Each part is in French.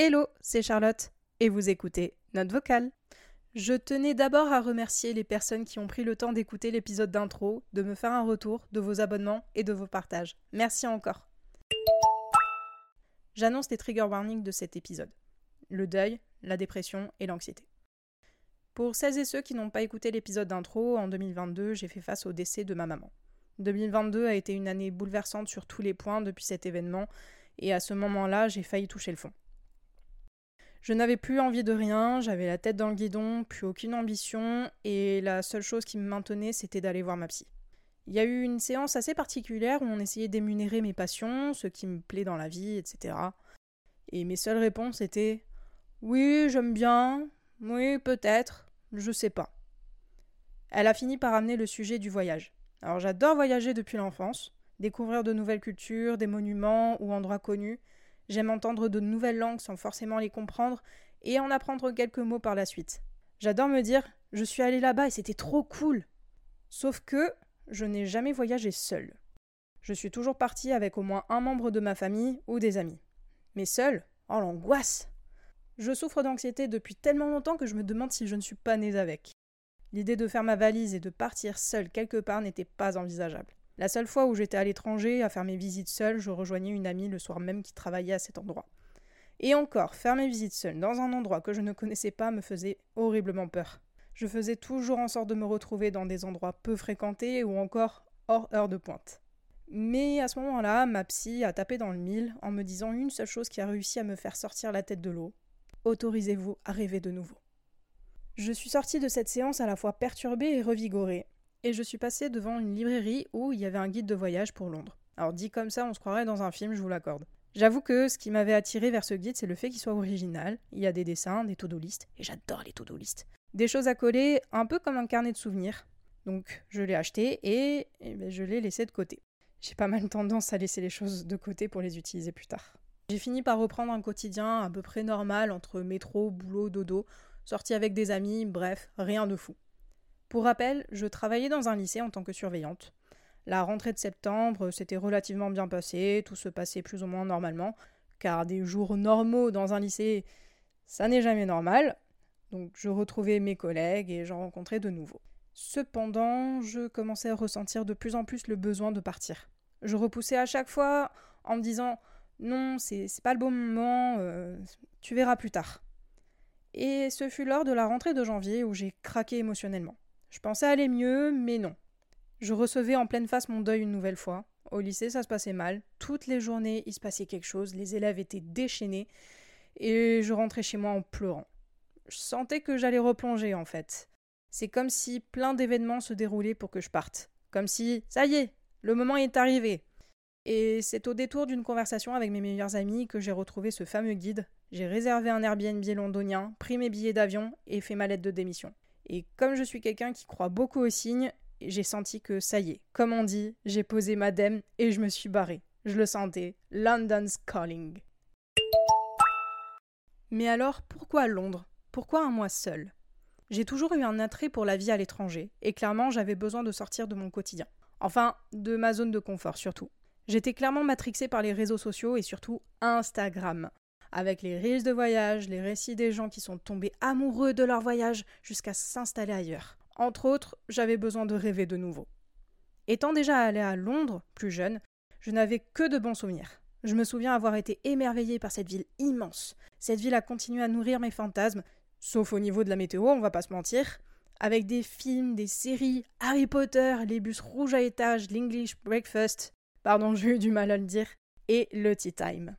Hello, c'est Charlotte et vous écoutez Note vocale. Je tenais d'abord à remercier les personnes qui ont pris le temps d'écouter l'épisode d'intro, de me faire un retour, de vos abonnements et de vos partages. Merci encore. J'annonce les trigger warnings de cet épisode. Le deuil, la dépression et l'anxiété. Pour celles et ceux qui n'ont pas écouté l'épisode d'intro, en 2022, j'ai fait face au décès de ma maman. 2022 a été une année bouleversante sur tous les points depuis cet événement, et à ce moment-là, j'ai failli toucher le fond. Je n'avais plus envie de rien, j'avais la tête dans le guidon, plus aucune ambition, et la seule chose qui me maintenait, c'était d'aller voir ma psy. Il y a eu une séance assez particulière où on essayait d'émunérer mes passions, ce qui me plaît dans la vie, etc. Et mes seules réponses étaient Oui, j'aime bien, oui, peut-être, je sais pas. Elle a fini par amener le sujet du voyage. Alors j'adore voyager depuis l'enfance, découvrir de nouvelles cultures, des monuments ou endroits connus, J'aime entendre de nouvelles langues sans forcément les comprendre et en apprendre quelques mots par la suite. J'adore me dire je suis allé là-bas et c'était trop cool. Sauf que je n'ai jamais voyagé seul. Je suis toujours partie avec au moins un membre de ma famille ou des amis. Mais seul Oh l'angoisse Je souffre d'anxiété depuis tellement longtemps que je me demande si je ne suis pas née avec. L'idée de faire ma valise et de partir seule quelque part n'était pas envisageable. La seule fois où j'étais à l'étranger à faire mes visites seule, je rejoignais une amie le soir même qui travaillait à cet endroit. Et encore, faire mes visites seule dans un endroit que je ne connaissais pas me faisait horriblement peur. Je faisais toujours en sorte de me retrouver dans des endroits peu fréquentés ou encore hors heure de pointe. Mais à ce moment-là, ma psy a tapé dans le mille en me disant une seule chose qui a réussi à me faire sortir la tête de l'eau. Autorisez-vous à rêver de nouveau. Je suis sortie de cette séance à la fois perturbée et revigorée, et je suis passée devant une librairie où il y avait un guide de voyage pour Londres. Alors dit comme ça, on se croirait dans un film, je vous l'accorde. J'avoue que ce qui m'avait attiré vers ce guide, c'est le fait qu'il soit original. Il y a des dessins, des to-do listes, et j'adore les to-do listes. Des choses à coller, un peu comme un carnet de souvenirs. Donc je l'ai acheté et, ben, je l'ai laissé de côté. J'ai pas mal tendance à laisser les choses de côté pour les utiliser plus tard. J'ai fini par reprendre un quotidien à peu près normal entre métro, boulot, dodo, sortie avec des amis, bref, rien de fou. Pour rappel, je travaillais dans un lycée en tant que surveillante. La rentrée de septembre s'était relativement bien passée, tout se passait plus ou moins normalement, car des jours normaux dans un lycée, ça n'est jamais normal. Donc je retrouvais mes collègues et j'en rencontrais de nouveaux. Cependant, je commençais à ressentir de plus en plus le besoin de partir. Je repoussais à chaque fois en me disant non, c'est pas le bon moment, euh, tu verras plus tard. Et ce fut lors de la rentrée de janvier où j'ai craqué émotionnellement. Je pensais aller mieux, mais non. Je recevais en pleine face mon deuil une nouvelle fois. Au lycée, ça se passait mal. Toutes les journées, il se passait quelque chose. Les élèves étaient déchaînés. Et je rentrais chez moi en pleurant. Je sentais que j'allais replonger, en fait. C'est comme si plein d'événements se déroulaient pour que je parte. Comme si, ça y est, le moment est arrivé. Et c'est au détour d'une conversation avec mes meilleurs amis que j'ai retrouvé ce fameux guide. J'ai réservé un Airbnb londonien, pris mes billets d'avion et fait ma lettre de démission. Et comme je suis quelqu'un qui croit beaucoup aux signes, j'ai senti que ça y est, comme on dit, j'ai posé ma dème et je me suis barré. Je le sentais, London's calling. Mais alors, pourquoi Londres? Pourquoi un mois seul? J'ai toujours eu un attrait pour la vie à l'étranger, et clairement j'avais besoin de sortir de mon quotidien. Enfin, de ma zone de confort surtout. J'étais clairement matrixée par les réseaux sociaux et surtout Instagram avec les reels de voyage, les récits des gens qui sont tombés amoureux de leur voyage jusqu'à s'installer ailleurs. Entre autres, j'avais besoin de rêver de nouveau. Étant déjà allé à Londres, plus jeune, je n'avais que de bons souvenirs. Je me souviens avoir été émerveillée par cette ville immense. Cette ville a continué à nourrir mes fantasmes, sauf au niveau de la météo, on va pas se mentir, avec des films, des séries, Harry Potter, les bus rouges à étage, l'English Breakfast, pardon, j'ai eu du mal à le dire, et le Tea Time.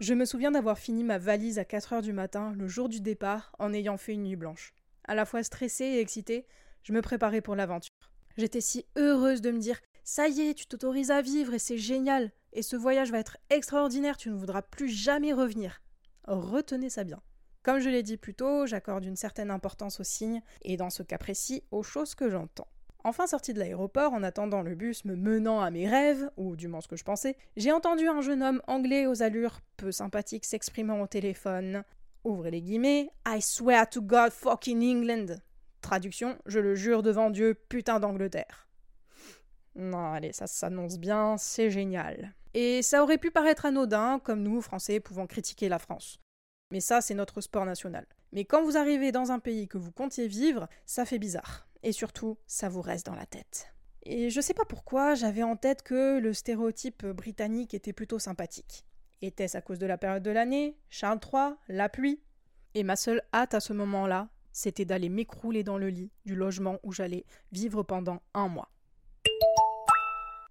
Je me souviens d'avoir fini ma valise à 4 heures du matin, le jour du départ, en ayant fait une nuit blanche. À la fois stressée et excitée, je me préparais pour l'aventure. J'étais si heureuse de me dire Ça y est, tu t'autorises à vivre et c'est génial, et ce voyage va être extraordinaire, tu ne voudras plus jamais revenir. Retenez ça bien. Comme je l'ai dit plus tôt, j'accorde une certaine importance aux signes, et dans ce cas précis, aux choses que j'entends. Enfin sorti de l'aéroport, en attendant le bus me menant à mes rêves, ou du moins ce que je pensais, j'ai entendu un jeune homme anglais aux allures peu sympathiques s'exprimant au téléphone. Ouvrez les guillemets, I swear to God fucking England. Traduction, je le jure devant Dieu, putain d'Angleterre. Non, allez, ça s'annonce bien, c'est génial. Et ça aurait pu paraître anodin, comme nous, Français, pouvant critiquer la France. Mais ça, c'est notre sport national. Mais quand vous arrivez dans un pays que vous comptiez vivre, ça fait bizarre. Et surtout, ça vous reste dans la tête. Et je sais pas pourquoi, j'avais en tête que le stéréotype britannique était plutôt sympathique. Était-ce à cause de la période de l'année, Charles III, la pluie? Et ma seule hâte à ce moment-là, c'était d'aller m'écrouler dans le lit du logement où j'allais vivre pendant un mois.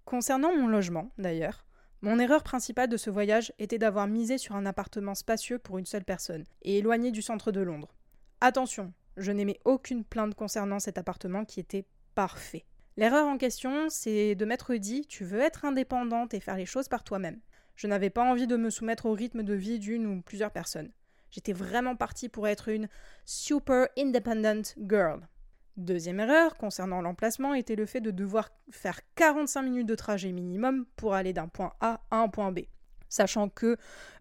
Concernant mon logement, d'ailleurs, mon erreur principale de ce voyage était d'avoir misé sur un appartement spacieux pour une seule personne, et éloigné du centre de Londres. Attention, je n'aimais aucune plainte concernant cet appartement qui était parfait. L'erreur en question, c'est de m'être dit tu veux être indépendante et faire les choses par toi-même. Je n'avais pas envie de me soumettre au rythme de vie d'une ou plusieurs personnes. J'étais vraiment partie pour être une super independent girl. Deuxième erreur concernant l'emplacement était le fait de devoir faire 45 minutes de trajet minimum pour aller d'un point A à un point B, sachant que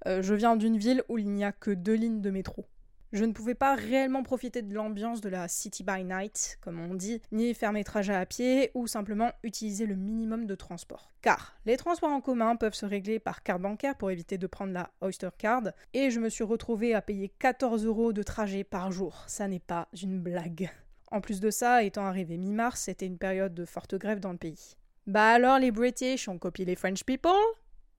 euh, je viens d'une ville où il n'y a que deux lignes de métro. Je ne pouvais pas réellement profiter de l'ambiance de la City by Night, comme on dit, ni faire mes trajets à pied ou simplement utiliser le minimum de transport. Car les transports en commun peuvent se régler par carte bancaire pour éviter de prendre la Oyster Card, et je me suis retrouvée à payer 14 euros de trajet par jour. Ça n'est pas une blague. En plus de ça, étant arrivé mi-mars, c'était une période de forte grève dans le pays. Bah alors les British ont copié les French people?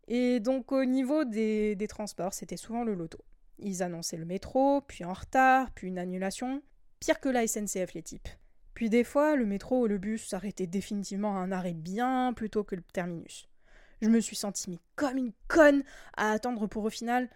Et donc au niveau des, des transports, c'était souvent le loto. Ils annonçaient le métro, puis en retard, puis une annulation. Pire que la SNCF, les types. Puis des fois, le métro ou le bus s'arrêtaient définitivement à un arrêt bien plus tôt que le terminus. Je me suis sentie comme une conne à attendre pour au final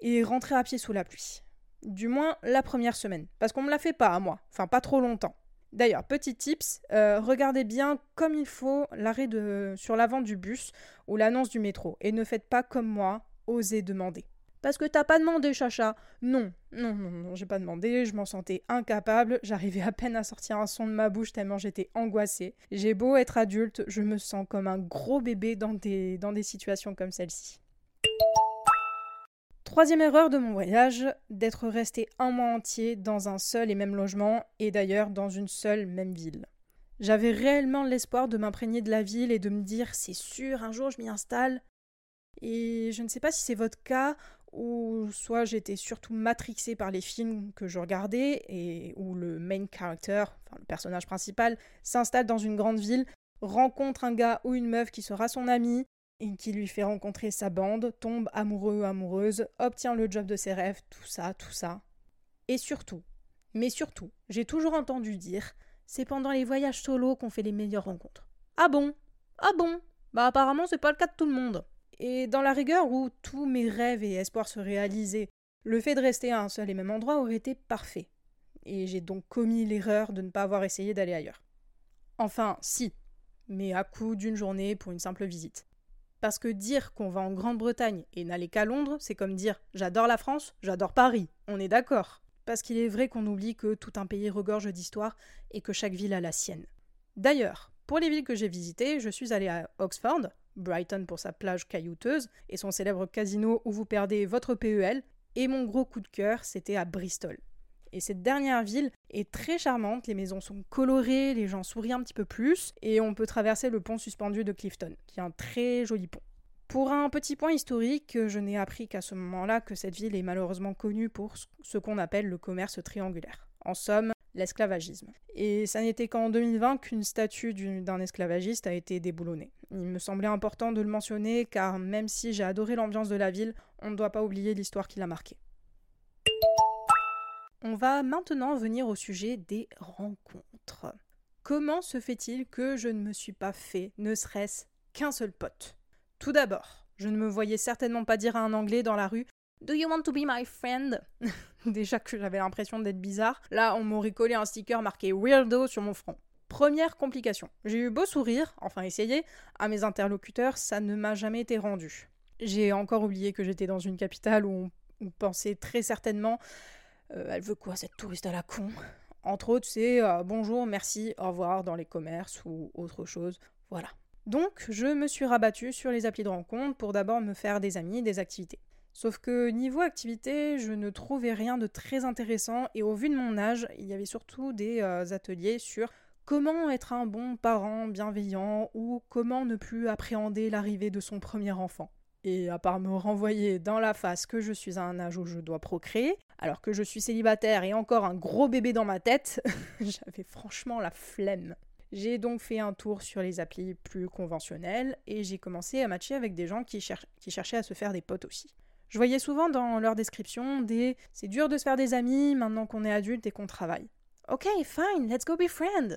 et rentrer à pied sous la pluie. Du moins la première semaine, parce qu'on me l'a fait pas à moi, enfin pas trop longtemps. D'ailleurs, petit tips, euh, regardez bien comme il faut l'arrêt sur l'avant du bus ou l'annonce du métro et ne faites pas comme moi, osez demander. Parce que t'as pas demandé, chacha. Non, non, non, non, j'ai pas demandé, je m'en sentais incapable, j'arrivais à peine à sortir un son de ma bouche tellement j'étais angoissée. J'ai beau être adulte, je me sens comme un gros bébé dans des, dans des situations comme celle-ci. Troisième erreur de mon voyage, d'être resté un mois entier dans un seul et même logement, et d'ailleurs dans une seule même ville. J'avais réellement l'espoir de m'imprégner de la ville et de me dire c'est sûr, un jour je m'y installe. Et je ne sais pas si c'est votre cas ou soit j'étais surtout matrixée par les films que je regardais et où le main character, enfin le personnage principal, s'installe dans une grande ville, rencontre un gars ou une meuf qui sera son ami et qui lui fait rencontrer sa bande, tombe amoureux ou amoureuse, obtient le job de ses rêves, tout ça, tout ça. Et surtout, mais surtout, j'ai toujours entendu dire, c'est pendant les voyages solo qu'on fait les meilleures rencontres. Ah bon? Ah bon? Bah apparemment c'est pas le cas de tout le monde. Et dans la rigueur où tous mes rêves et espoirs se réalisaient, le fait de rester à un seul et même endroit aurait été parfait. Et j'ai donc commis l'erreur de ne pas avoir essayé d'aller ailleurs. Enfin, si, mais à coup d'une journée pour une simple visite. Parce que dire qu'on va en Grande-Bretagne et n'aller qu'à Londres, c'est comme dire j'adore la France, j'adore Paris, on est d'accord. Parce qu'il est vrai qu'on oublie que tout un pays regorge d'histoire et que chaque ville a la sienne. D'ailleurs, pour les villes que j'ai visitées, je suis allée à Oxford, Brighton pour sa plage caillouteuse et son célèbre casino où vous perdez votre PEL, et mon gros coup de cœur, c'était à Bristol. Et cette dernière ville est très charmante, les maisons sont colorées, les gens sourient un petit peu plus, et on peut traverser le pont suspendu de Clifton, qui est un très joli pont. Pour un petit point historique, je n'ai appris qu'à ce moment-là que cette ville est malheureusement connue pour ce qu'on appelle le commerce triangulaire. En somme, l'esclavagisme. Et ça n'était qu'en 2020 qu'une statue d'un esclavagiste a été déboulonnée. Il me semblait important de le mentionner car même si j'ai adoré l'ambiance de la ville, on ne doit pas oublier l'histoire qui l'a marquée. On va maintenant venir au sujet des rencontres. Comment se fait-il que je ne me suis pas fait ne serait-ce qu'un seul pote? Tout d'abord, je ne me voyais certainement pas dire à un Anglais dans la rue Do you want to be my friend? Déjà que j'avais l'impression d'être bizarre, là on m'aurait collé un sticker marqué Weirdo sur mon front. Première complication. J'ai eu beau sourire, enfin essayer, à mes interlocuteurs, ça ne m'a jamais été rendu. J'ai encore oublié que j'étais dans une capitale où on, pensait très certainement euh, Elle veut quoi cette touriste à la con? Entre autres, c'est euh, bonjour, merci, au revoir dans les commerces ou autre chose. Voilà. Donc, je me suis rabattue sur les applis de rencontre pour d'abord me faire des amis, des activités. Sauf que niveau activité, je ne trouvais rien de très intéressant et au vu de mon âge, il y avait surtout des euh, ateliers sur comment être un bon parent bienveillant ou comment ne plus appréhender l'arrivée de son premier enfant. Et à part me renvoyer dans la face que je suis à un âge où je dois procréer, alors que je suis célibataire et encore un gros bébé dans ma tête, j'avais franchement la flemme. J'ai donc fait un tour sur les applis plus conventionnelles et j'ai commencé à matcher avec des gens qui, qui cherchaient à se faire des potes aussi. Je voyais souvent dans leur description des c'est dur de se faire des amis maintenant qu'on est adulte et qu'on travaille. Ok, fine, let's go be friends.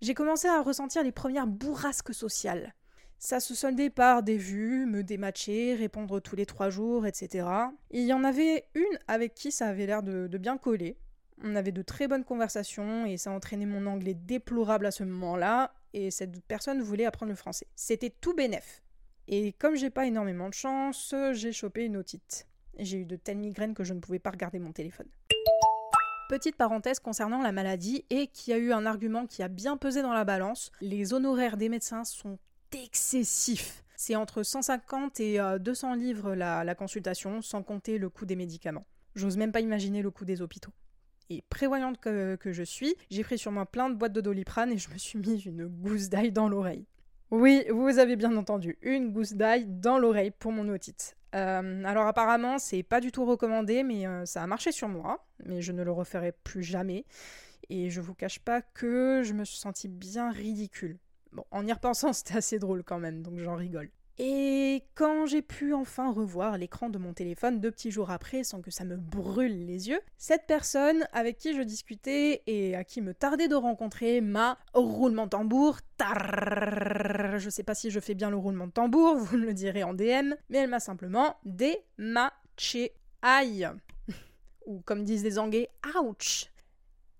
J'ai commencé à ressentir les premières bourrasques sociales. Ça se soldait par des vues, me dématcher, répondre tous les trois jours, etc. il y en avait une avec qui ça avait l'air de, bien coller. On avait de très bonnes conversations et ça entraînait mon anglais déplorable à ce moment-là. Et cette personne voulait apprendre le français. C'était tout bénef. Et comme j'ai pas énormément de chance, j'ai chopé une otite. J'ai eu de telles migraines que je ne pouvais pas regarder mon téléphone. Petite parenthèse concernant la maladie et qui a eu un argument qui a bien pesé dans la balance, les honoraires des médecins sont excessif. C'est entre 150 et 200 euh, livres la, consultation, sans compter le coût des médicaments. J'ose même pas imaginer le coût des hôpitaux. Et prévoyante que, que je suis, j'ai pris sur moi plein de boîtes de doliprane et je me suis mis une gousse d'ail dans l'oreille. Oui, vous avez bien entendu, une gousse d'ail dans l'oreille pour mon otite. Euh, alors apparemment, c'est pas du tout recommandé, mais euh, ça a marché sur moi, mais je ne le referai plus jamais. Et je vous cache pas que je me suis sentie bien ridicule. Bon, en y repensant, c'était assez drôle quand même, donc j'en rigole. Et quand j'ai pu enfin revoir l'écran de mon téléphone deux petits jours après sans que ça me brûle les yeux, cette personne avec qui je discutais et à qui me tardait de rencontrer m'a roulement de tambour, tar, je sais pas si je fais bien le roulement de tambour, vous me le direz en DM, mais elle m'a simplement dématché. Aïe Ou comme disent les Anglais, ouch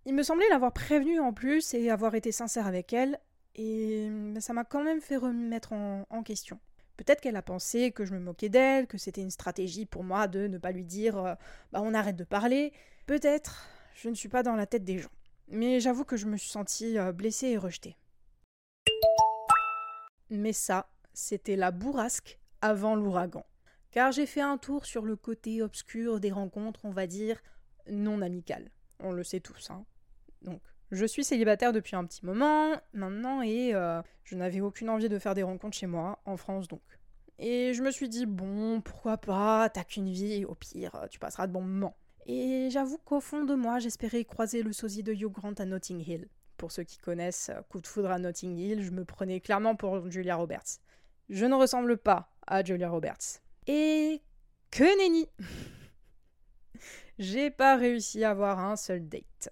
il me semblait l'avoir prévenue en plus et avoir été sincère avec elle, et ça m'a quand même fait remettre en, question. Peut-être qu'elle a pensé que je me moquais d'elle, que c'était une stratégie pour moi de ne pas lui dire euh, bah on arrête de parler. Peut-être, je ne suis pas dans la tête des gens. Mais j'avoue que je me suis sentie euh, blessée et rejetée. Mais ça, c'était la bourrasque avant l'ouragan. Car j'ai fait un tour sur le côté obscur des rencontres, on va dire, non amicales. On le sait tous, hein. Donc, je suis célibataire depuis un petit moment maintenant et euh, je n'avais aucune envie de faire des rencontres chez moi, en France donc. Et je me suis dit, bon, pourquoi pas, t'as qu'une vie, au pire, tu passeras de bons moments. Et j'avoue qu'au fond de moi, j'espérais croiser le sosie de Hugh Grant à Notting Hill. Pour ceux qui connaissent euh, Coup de foudre à Notting Hill, je me prenais clairement pour Julia Roberts. Je ne ressemble pas à Julia Roberts. Et que nenni J'ai pas réussi à avoir un seul date.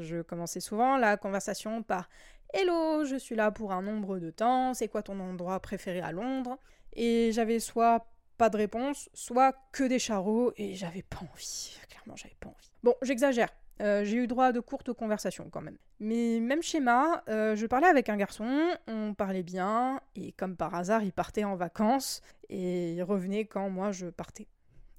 Je commençais souvent la conversation par Hello, je suis là pour un nombre de temps, c'est quoi ton endroit préféré à Londres? Et j'avais soit pas de réponse, soit que des charreaux, et j'avais pas envie. Clairement, j'avais pas envie. Bon, j'exagère. Euh, j'ai eu droit à de courtes conversations quand même. Mais même schéma, euh, je parlais avec un garçon, on parlait bien, et comme par hasard, il partait en vacances, et il revenait quand moi je partais.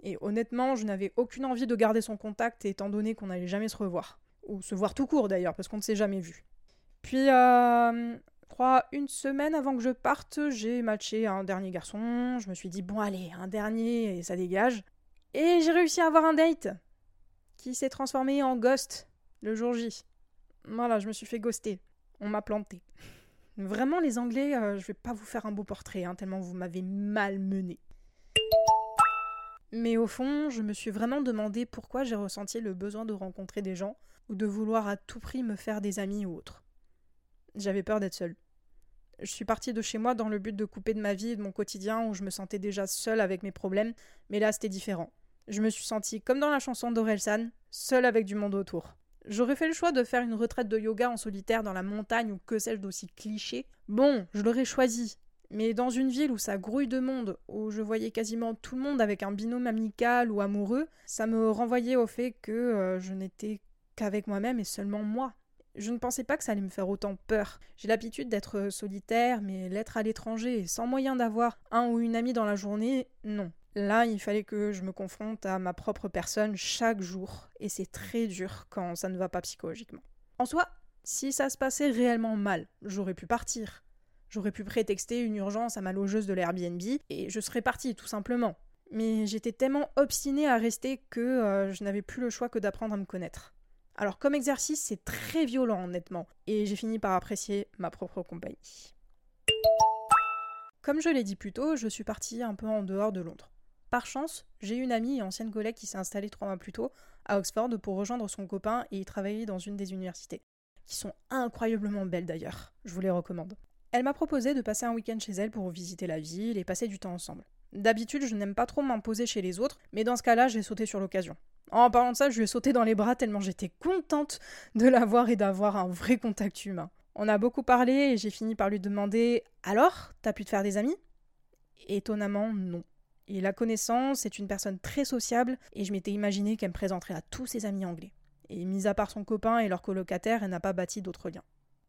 Et honnêtement, je n'avais aucune envie de garder son contact étant donné qu'on n'allait jamais se revoir ou se voir tout court d'ailleurs, parce qu'on ne s'est jamais vu. Puis, euh, crois, une semaine avant que je parte, j'ai matché un dernier garçon. Je me suis dit, bon, allez, un dernier, et ça dégage. Et j'ai réussi à avoir un date qui s'est transformé en ghost le jour J. Voilà, je me suis fait ghoster. On m'a planté. Vraiment, les Anglais, euh, je vais pas vous faire un beau portrait, hein, tellement vous m'avez mal mené. Mais au fond, je me suis vraiment demandé pourquoi j'ai ressenti le besoin de rencontrer des gens ou de vouloir à tout prix me faire des amis ou autres. J'avais peur d'être seule. Je suis partie de chez moi dans le but de couper de ma vie et de mon quotidien où je me sentais déjà seule avec mes problèmes, mais là c'était différent. Je me suis sentie comme dans la chanson d'Orelsan, seule avec du monde autour. J'aurais fait le choix de faire une retraite de yoga en solitaire dans la montagne ou que sais-je d'aussi cliché. Bon, je l'aurais choisi, mais dans une ville où ça grouille de monde, où je voyais quasiment tout le monde avec un binôme amical ou amoureux, ça me renvoyait au fait que euh, je n'étais qu'avec moi-même et seulement moi. Je ne pensais pas que ça allait me faire autant peur. J'ai l'habitude d'être solitaire, mais l'être à l'étranger, sans moyen d'avoir un ou une amie dans la journée, non. Là, il fallait que je me confronte à ma propre personne chaque jour, et c'est très dur quand ça ne va pas psychologiquement. En soi, si ça se passait réellement mal, j'aurais pu partir. J'aurais pu prétexter une urgence à ma logeuse de l'Airbnb et je serais partie tout simplement. Mais j'étais tellement obstinée à rester que euh, je n'avais plus le choix que d'apprendre à me connaître. Alors comme exercice, c'est très violent honnêtement, et j'ai fini par apprécier ma propre compagnie. Comme je l'ai dit plus tôt, je suis partie un peu en dehors de Londres. Par chance, j'ai une amie et ancienne collègue qui s'est installée trois mois plus tôt à Oxford pour rejoindre son copain et y travailler dans une des universités, qui sont incroyablement belles d'ailleurs, je vous les recommande. Elle m'a proposé de passer un week-end chez elle pour visiter la ville et passer du temps ensemble. D'habitude, je n'aime pas trop m'imposer chez les autres, mais dans ce cas-là, j'ai sauté sur l'occasion. En parlant de ça, je lui ai sauté dans les bras tellement j'étais contente de la voir et d'avoir un vrai contact humain. On a beaucoup parlé et j'ai fini par lui demander Alors, t'as pu te faire des amis? Étonnamment, non. Et la connaissance est une personne très sociable et je m'étais imaginé qu'elle me présenterait à tous ses amis anglais. Et mis à part son copain et leur colocataire, elle n'a pas bâti d'autres liens.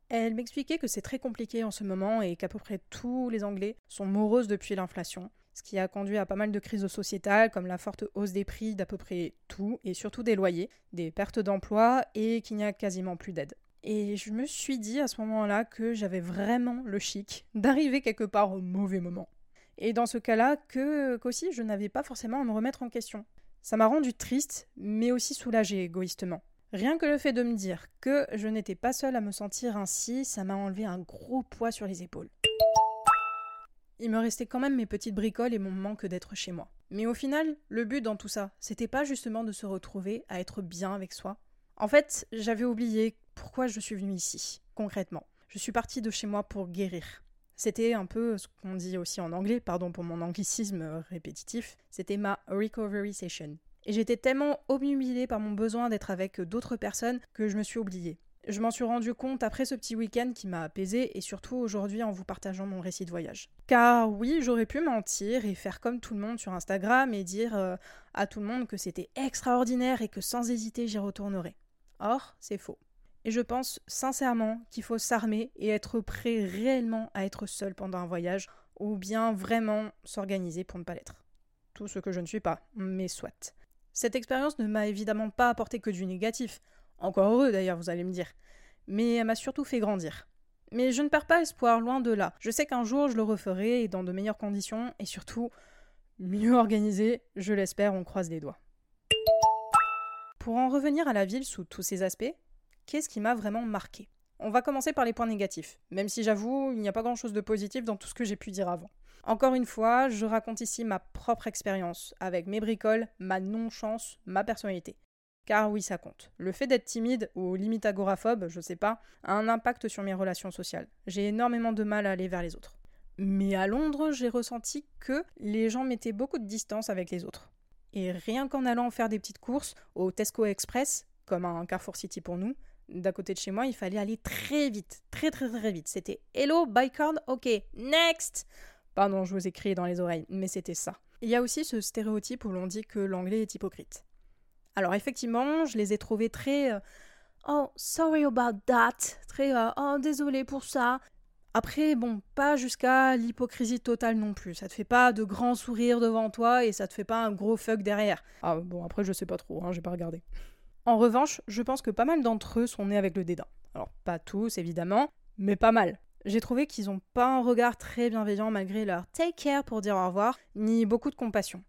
Elle m'expliquait que c'est très compliqué en ce moment et qu'à peu près tous les Anglais sont moroses depuis l'inflation, ce qui a conduit à pas mal de crises sociétales comme la forte hausse des prix d'à peu près tout et surtout des loyers, des pertes d'emplois et qu'il n'y a quasiment plus d'aide. Et je me suis dit à ce moment-là que j'avais vraiment le chic d'arriver quelque part au mauvais moment. Et dans ce cas-là, que qu'aussi je n'avais pas forcément à me remettre en question. Ça m'a rendu triste, mais aussi soulagée égoïstement. Rien que le fait de me dire que je n'étais pas seule à me sentir ainsi, ça m'a enlevé un gros poids sur les épaules. Il me restait quand même mes petites bricoles et mon manque d'être chez moi. Mais au final, le but dans tout ça, c'était pas justement de se retrouver à être bien avec soi. En fait, j'avais oublié pourquoi je suis venue ici, concrètement. Je suis partie de chez moi pour guérir. C'était un peu ce qu'on dit aussi en anglais, pardon pour mon anglicisme répétitif, c'était ma recovery session. Et j'étais tellement obnubilée par mon besoin d'être avec d'autres personnes que je me suis oubliée. Je m'en suis rendu compte après ce petit week-end qui m'a apaisé et surtout aujourd'hui en vous partageant mon récit de voyage. Car oui, j'aurais pu mentir et faire comme tout le monde sur Instagram et dire euh, à tout le monde que c'était extraordinaire et que sans hésiter j'y retournerai. Or, c'est faux. Et je pense sincèrement qu'il faut s'armer et être prêt réellement à être seul pendant un voyage, ou bien vraiment s'organiser pour ne pas l'être. Tout ce que je ne suis pas, mais soit. Cette expérience ne m'a évidemment pas apporté que du négatif, encore heureux d'ailleurs, vous allez me dire, mais elle m'a surtout fait grandir. Mais je ne perds pas espoir, loin de là. Je sais qu'un jour je le referai dans de meilleures conditions et surtout mieux organisé, je l'espère, on croise les doigts. Pour en revenir à la ville sous tous ses aspects, qu'est-ce qui m'a vraiment marqué? On va commencer par les points négatifs, même si j'avoue, il n'y a pas grand-chose de positif dans tout ce que j'ai pu dire avant. Encore une fois, je raconte ici ma propre expérience, avec mes bricoles, ma non-chance, ma personnalité. Car oui, ça compte. Le fait d'être timide ou limite agoraphobe, je sais pas, a un impact sur mes relations sociales. J'ai énormément de mal à aller vers les autres. Mais à Londres, j'ai ressenti que les gens mettaient beaucoup de distance avec les autres. Et rien qu'en allant faire des petites courses au Tesco Express, comme un Carrefour City pour nous, d'à côté de chez moi, il fallait aller très vite, très très très vite. C'était Hello, buy ok, next Pardon, je vous ai crié dans les oreilles, mais c'était ça. Il y a aussi ce stéréotype où l'on dit que l'anglais est hypocrite. Alors effectivement, je les ai trouvés très euh, Oh, sorry about that, très euh, Oh, désolé pour ça. Après, bon, pas jusqu'à l'hypocrisie totale non plus. Ça te fait pas de grands sourires devant toi et ça te fait pas un gros fuck derrière. Ah bon, après je sais pas trop, hein, j'ai pas regardé. En revanche, je pense que pas mal d'entre eux sont nés avec le dédain. Alors, pas tous, évidemment, mais pas mal. J'ai trouvé qu'ils n'ont pas un regard très bienveillant malgré leur take care pour dire au revoir, ni beaucoup de compassion.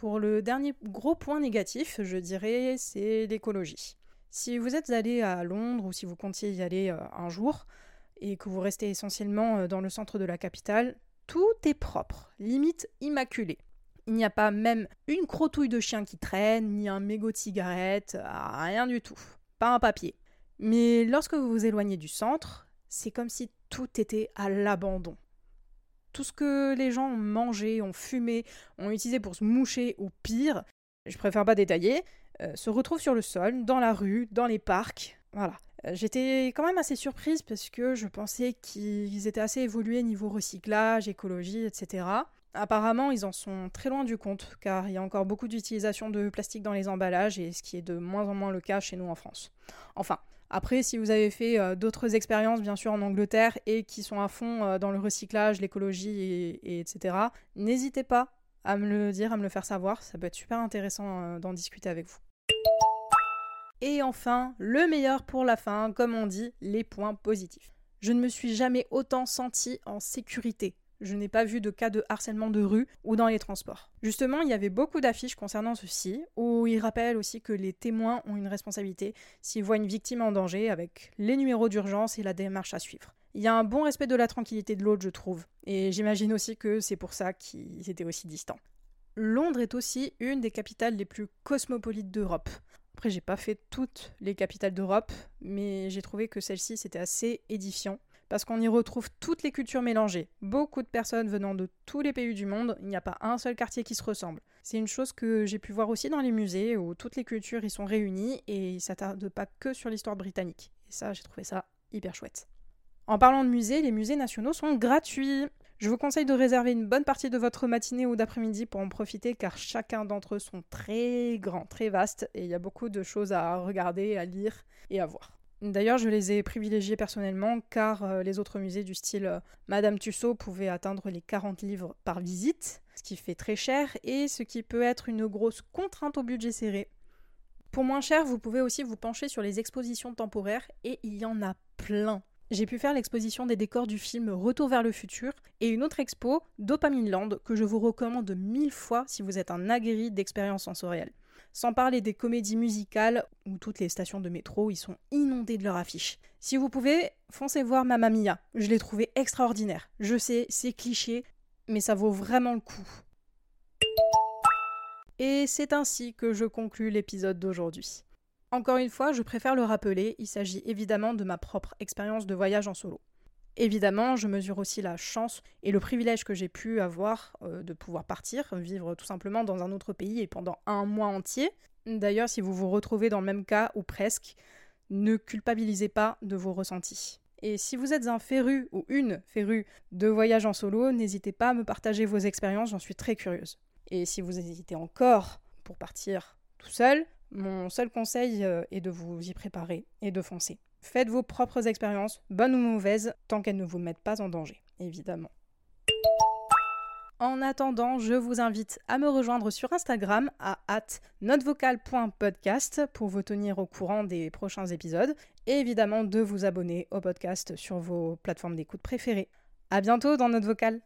Pour le dernier gros point négatif, je dirais, c'est l'écologie. Si vous êtes allé à Londres ou si vous comptiez y aller euh, un jour et que vous restez essentiellement euh, dans le centre de la capitale, tout est propre, limite immaculé. Il n'y a pas même une crotouille de chien qui traîne, ni un mégot de cigarette, ah, rien du tout. Pas un papier. Mais lorsque vous vous éloignez du centre, c'est comme si tout était à l'abandon. Tout ce que les gens ont mangé, ont fumé, ont utilisé pour se moucher ou pire, je préfère pas détailler, euh, se retrouve sur le sol, dans la rue, dans les parcs. Voilà. Euh, j'étais quand même assez surprise parce que je pensais qu'ils étaient assez évolués niveau recyclage, écologie, etc. Apparemment, ils en sont très loin du compte, car il y a encore beaucoup d'utilisation de plastique dans les emballages, et ce qui est de moins en moins le cas chez nous en France. Enfin, après, si vous avez fait euh, d'autres expériences, bien sûr, en Angleterre, et qui sont à fond euh, dans le recyclage, l'écologie, et, etc., n'hésitez pas à me le dire, à me le faire savoir, ça peut être super intéressant euh, d'en discuter avec vous. Et enfin, le meilleur pour la fin, comme on dit, les points positifs. Je ne me suis jamais autant sentie en sécurité Je n'ai pas vu de cas de harcèlement de rue ou dans les transports. Justement, il y avait beaucoup d'affiches concernant ceci, où il rappelle aussi que les témoins ont une responsabilité s'ils voient une victime en danger avec les numéros d'urgence et la démarche à suivre. Il y a un bon respect de la tranquillité de l'autre, je trouve, et j'imagine aussi que c'est pour ça qu'ils étaient aussi distants. Londres est aussi une des capitales les plus cosmopolites d'Europe. Après, j'ai pas fait toutes les capitales d'Europe, mais j'ai trouvé que celle-ci c'était assez édifiant parce qu'on y retrouve toutes les cultures mélangées. Beaucoup de personnes venant de tous les pays du monde, il n'y a pas un seul quartier qui se ressemble. C'est une chose que j'ai pu voir aussi dans les musées où toutes les cultures y sont réunies et ils s'attardent pas que sur l'histoire britannique. Et ça, j'ai trouvé ça hyper chouette. En parlant de musées, les musées nationaux sont gratuits. Je vous conseille de réserver une bonne partie de votre matinée ou d'après-midi pour en profiter car chacun d'entre eux sont très grands, très vastes et il y a beaucoup de choses à regarder, à lire et à voir. D'ailleurs, je les ai privilégiés personnellement car euh, les autres musées du style euh, Madame Tussaud pouvaient atteindre les 40 livres par visite, ce qui fait très cher et ce qui peut être une grosse contrainte au budget serré. Pour moins cher, vous pouvez aussi vous pencher sur les expositions temporaires et il y en a plein. J'ai pu faire l'exposition des décors du film Retour vers le futur et une autre expo, Dopamine Land, que je vous recommande mille fois si vous êtes un aguerri d'expériences sensorielles. Sans parler des comédies musicales où toutes les stations de métro y sont inondées de leurs affiches. Si vous pouvez, foncez voir Mamma Mia. Je l'ai trouvé extraordinaire. Je sais, c'est cliché, mais ça vaut vraiment le coup. Et c'est ainsi que je conclus l'épisode d'aujourd'hui. Encore une fois, je préfère le rappeler, il s'agit évidemment de ma propre expérience de voyage en solo. Évidemment, je mesure aussi la chance et le privilège que j'ai pu avoir euh, de pouvoir partir, vivre tout simplement dans un autre pays et pendant un mois entier. D'ailleurs, si vous vous retrouvez dans le même cas ou presque, ne culpabilisez pas de vos ressentis. Et si vous êtes un féru ou une férue de voyage en solo, n'hésitez pas à me partager vos expériences, j'en suis très curieuse. Et si vous hésitez encore pour partir tout seul, mon seul conseil euh, est de vous y préparer et de foncer. Faites vos propres expériences, bonnes ou mauvaises, tant qu'elles ne vous mettent pas en danger, évidemment. En attendant, je vous invite à me rejoindre sur Instagram à notvocal.podcast pour vous tenir au courant des prochains épisodes et évidemment de vous abonner au podcast sur vos plateformes d'écoute préférées. À bientôt dans Note Vocal.